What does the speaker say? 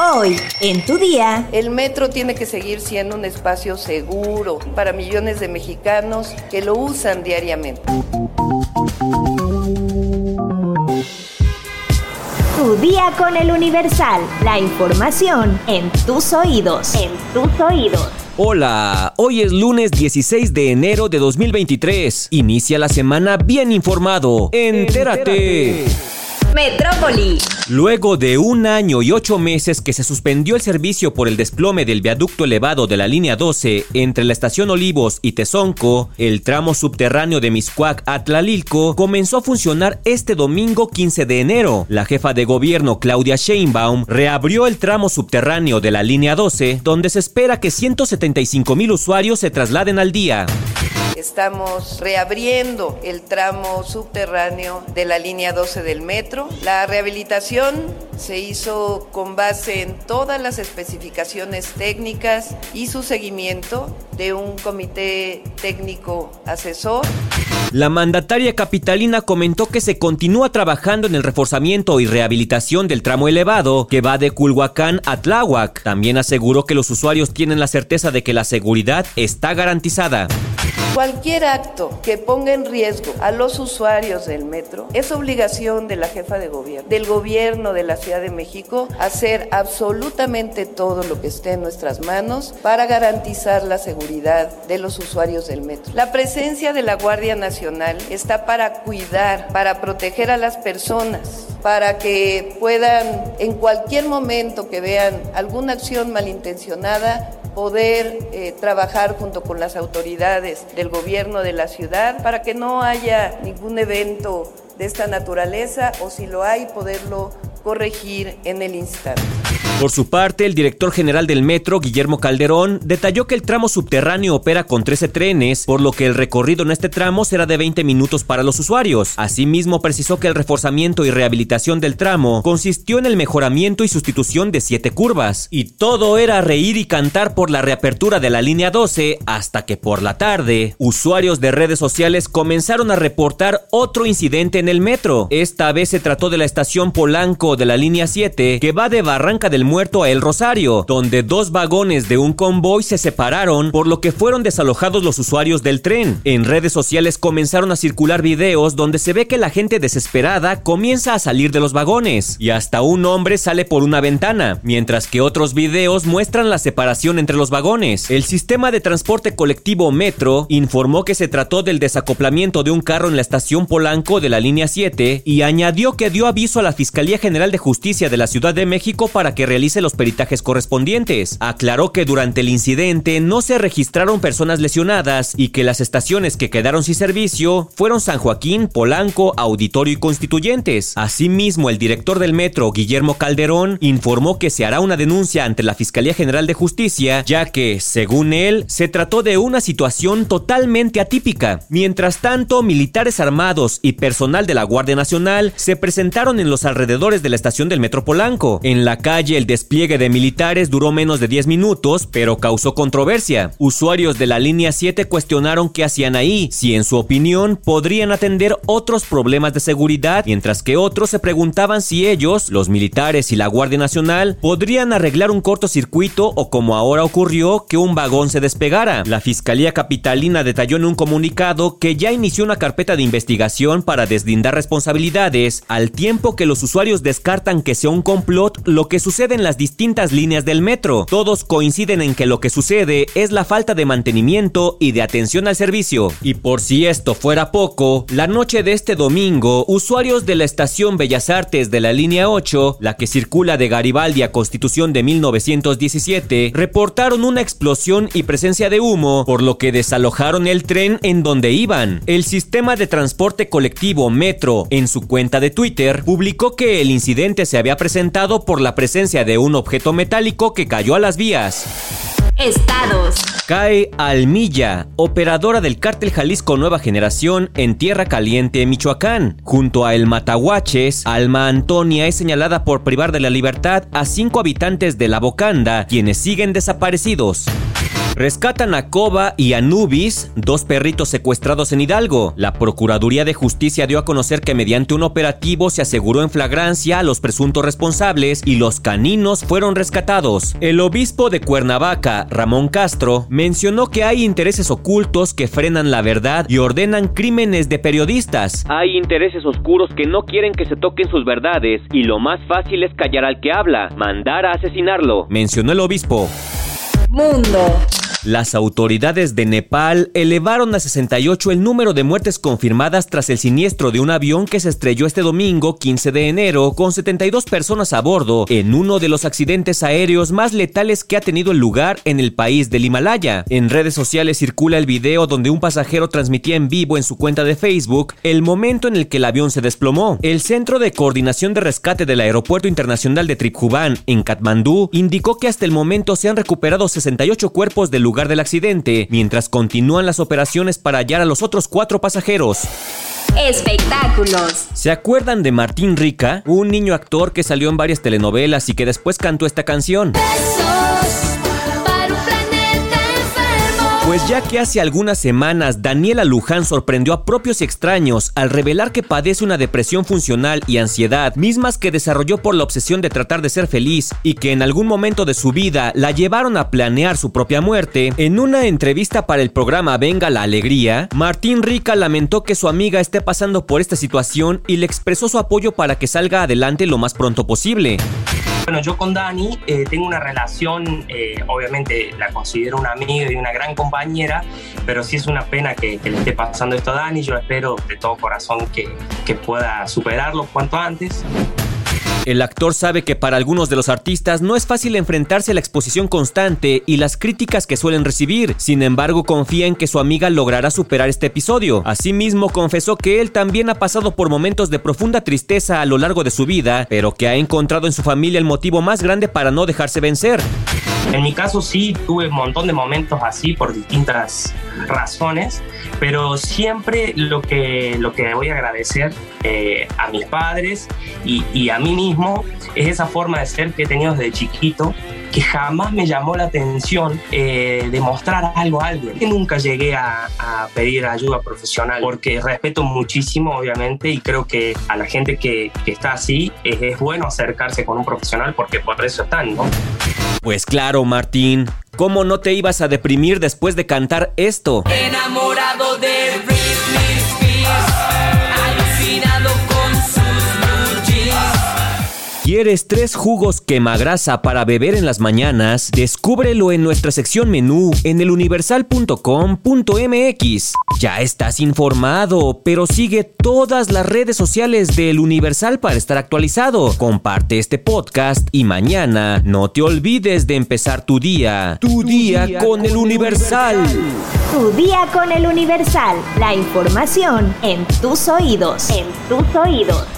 Hoy, en tu día, El metro tiene que seguir siendo un espacio seguro para millones de mexicanos que lo usan diariamente. tu día con el Universal. La información en tus oídos. En tus oídos. Hola, hoy es lunes 16 de enero de 2023. Inicia la semana bien informado. Entérate. Metrópoli. Luego de un año y ocho meses que se suspendió el servicio por el desplome del viaducto elevado de la línea 12 entre la estación Olivos y Tezonco, el tramo subterráneo de Miscuac a Tlalilco comenzó a funcionar este domingo 15 de enero. La jefa de gobierno Claudia Sheinbaum reabrió el tramo subterráneo de la línea 12, donde se espera que 175 mil usuarios se trasladen al día. Estamos reabriendo el tramo subterráneo de la línea 12 del metro. La rehabilitación se hizo con base en todas las especificaciones técnicas y su seguimiento de un comité técnico asesor. La mandataria capitalina comentó que se continúa trabajando en el reforzamiento y rehabilitación del tramo elevado que va de Culhuacán a Tláhuac. También aseguró que los usuarios tienen la certeza de que la seguridad está garantizada. Cualquier acto que ponga en riesgo a los usuarios del metro es obligación de la jefa de gobierno, del gobierno de la Ciudad de México, hacer absolutamente todo lo que esté en nuestras manos para garantizar la seguridad de los usuarios del metro. La presencia de la Guardia Nacional está para cuidar, para proteger a las personas, para que puedan en cualquier momento que vean alguna acción malintencionada poder eh, trabajar junto con las autoridades del gobierno de la ciudad para que no haya ningún evento de esta naturaleza o si lo hay poderlo corregir en el instante. Por su parte, el director general del metro, Guillermo Calderón, detalló que el tramo subterráneo opera con 13 trenes, por lo que el recorrido en este tramo será de 20 minutos para los usuarios. Asimismo, precisó que el reforzamiento y rehabilitación del tramo consistió en el mejoramiento y sustitución de 7 curvas. Y todo era reír y cantar por la reapertura de la línea 12, hasta que por la tarde, usuarios de redes sociales comenzaron a reportar otro incidente en el metro. Esta vez se trató de la estación Polanco de la línea 7, que va de Barranca del Muerto a El Rosario, donde dos vagones de un convoy se separaron, por lo que fueron desalojados los usuarios del tren. En redes sociales comenzaron a circular videos donde se ve que la gente desesperada comienza a salir de los vagones, y hasta un hombre sale por una ventana, mientras que otros videos muestran la separación entre los vagones. El sistema de transporte colectivo Metro informó que se trató del desacoplamiento de un carro en la estación Polanco de la línea 7 y añadió que dio aviso a la Fiscalía General de Justicia de la Ciudad de México para que realice los peritajes correspondientes. Aclaró que durante el incidente no se registraron personas lesionadas y que las estaciones que quedaron sin servicio fueron San Joaquín, Polanco, Auditorio y Constituyentes. Asimismo, el director del metro, Guillermo Calderón, informó que se hará una denuncia ante la Fiscalía General de Justicia, ya que, según él, se trató de una situación totalmente atípica. Mientras tanto, militares armados y personal de la Guardia Nacional se presentaron en los alrededores de la estación del Metro Polanco. En la calle, el despliegue de militares duró menos de 10 minutos, pero causó controversia. Usuarios de la línea 7 cuestionaron qué hacían ahí, si en su opinión podrían atender otros problemas de seguridad, mientras que otros se preguntaban si ellos, los militares y la Guardia Nacional, podrían arreglar un cortocircuito o como ahora ocurrió, que un vagón se despegara. La Fiscalía Capitalina detalló en un comunicado que ya inició una carpeta de investigación para deslindar responsabilidades, al tiempo que los usuarios descartan que sea un complot lo que sucede en las distintas líneas del metro. Todos coinciden en que lo que sucede es la falta de mantenimiento y de atención al servicio. Y por si esto fuera poco, la noche de este domingo, usuarios de la estación Bellas Artes de la línea 8, la que circula de Garibaldi a Constitución de 1917, reportaron una explosión y presencia de humo, por lo que desalojaron el tren en donde iban. El sistema de transporte colectivo Metro, en su cuenta de Twitter, publicó que el incidente se había presentado por la presencia de un objeto metálico que cayó a las vías. Estados. Cae Almilla, operadora del cártel Jalisco Nueva Generación en Tierra Caliente, Michoacán. Junto a El Matahuaches, Alma Antonia es señalada por privar de la libertad a cinco habitantes de La Bocanda, quienes siguen desaparecidos. Rescatan a Coba y Anubis, dos perritos secuestrados en Hidalgo. La Procuraduría de Justicia dio a conocer que mediante un operativo se aseguró en flagrancia a los presuntos responsables y los caninos fueron rescatados. El obispo de Cuernavaca, Ramón Castro, mencionó que hay intereses ocultos que frenan la verdad y ordenan crímenes de periodistas. Hay intereses oscuros que no quieren que se toquen sus verdades y lo más fácil es callar al que habla, mandar a asesinarlo, mencionó el obispo. Mundo. Las autoridades de Nepal elevaron a 68 el número de muertes confirmadas tras el siniestro de un avión que se estrelló este domingo 15 de enero con 72 personas a bordo en uno de los accidentes aéreos más letales que ha tenido lugar en el país del Himalaya. En redes sociales circula el video donde un pasajero transmitía en vivo en su cuenta de Facebook el momento en el que el avión se desplomó. El Centro de Coordinación de Rescate del Aeropuerto Internacional de Triphuvan en Katmandú indicó que hasta el momento se han recuperado 68 cuerpos del lugar del accidente, mientras continúan las operaciones para hallar a los otros cuatro pasajeros. Espectáculos. ¿Se acuerdan de Martín Rica? Un niño actor que salió en varias telenovelas y que después cantó esta canción. Pues ya que hace algunas semanas Daniela Luján sorprendió a propios y extraños al revelar que padece una depresión funcional y ansiedad, mismas que desarrolló por la obsesión de tratar de ser feliz y que en algún momento de su vida la llevaron a planear su propia muerte, en una entrevista para el programa Venga la Alegría, Martín Rica lamentó que su amiga esté pasando por esta situación y le expresó su apoyo para que salga adelante lo más pronto posible. Bueno, yo con Dani eh, tengo una relación, eh, obviamente la considero una amiga y una gran compañera, pero sí es una pena que, le esté pasando esto a Dani. Yo espero de todo corazón que, que pueda superarlo cuanto antes. El actor sabe que para algunos de los artistas no es fácil enfrentarse a la exposición constante y las críticas que suelen recibir. Sin embargo, confía en que su amiga logrará superar este episodio. Asimismo, confesó que él también ha pasado por momentos de profunda tristeza a lo largo de su vida, pero que ha encontrado en su familia el motivo más grande para no dejarse vencer. En mi caso sí tuve un montón de momentos así por distintas razones, pero siempre lo que, lo que voy a agradecer eh, a mis padres y, y, a mí mismo es esa forma de ser que he tenido desde chiquito que jamás me llamó la atención eh, demostrar algo a alguien. Nunca llegué a, a, pedir ayuda profesional porque respeto muchísimo, obviamente, y creo que a la gente que, que está así es, es bueno acercarse con un profesional porque por eso están, ¿no? Pues claro, Martín. ¿Cómo no te ibas a deprimir después de cantar esto? Enamorado de ¿Quieres tres jugos quemagrasa para beber en las mañanas? Descúbrelo en nuestra sección menú en eluniversal.com.mx. Ya estás informado, pero sigue todas las redes sociales del Universal para estar actualizado. Comparte este podcast y mañana no te olvides de empezar tu día. Tu, tu día, día, con, con el Universal. Tu día con el Universal. La información en tus oídos. En tus oídos.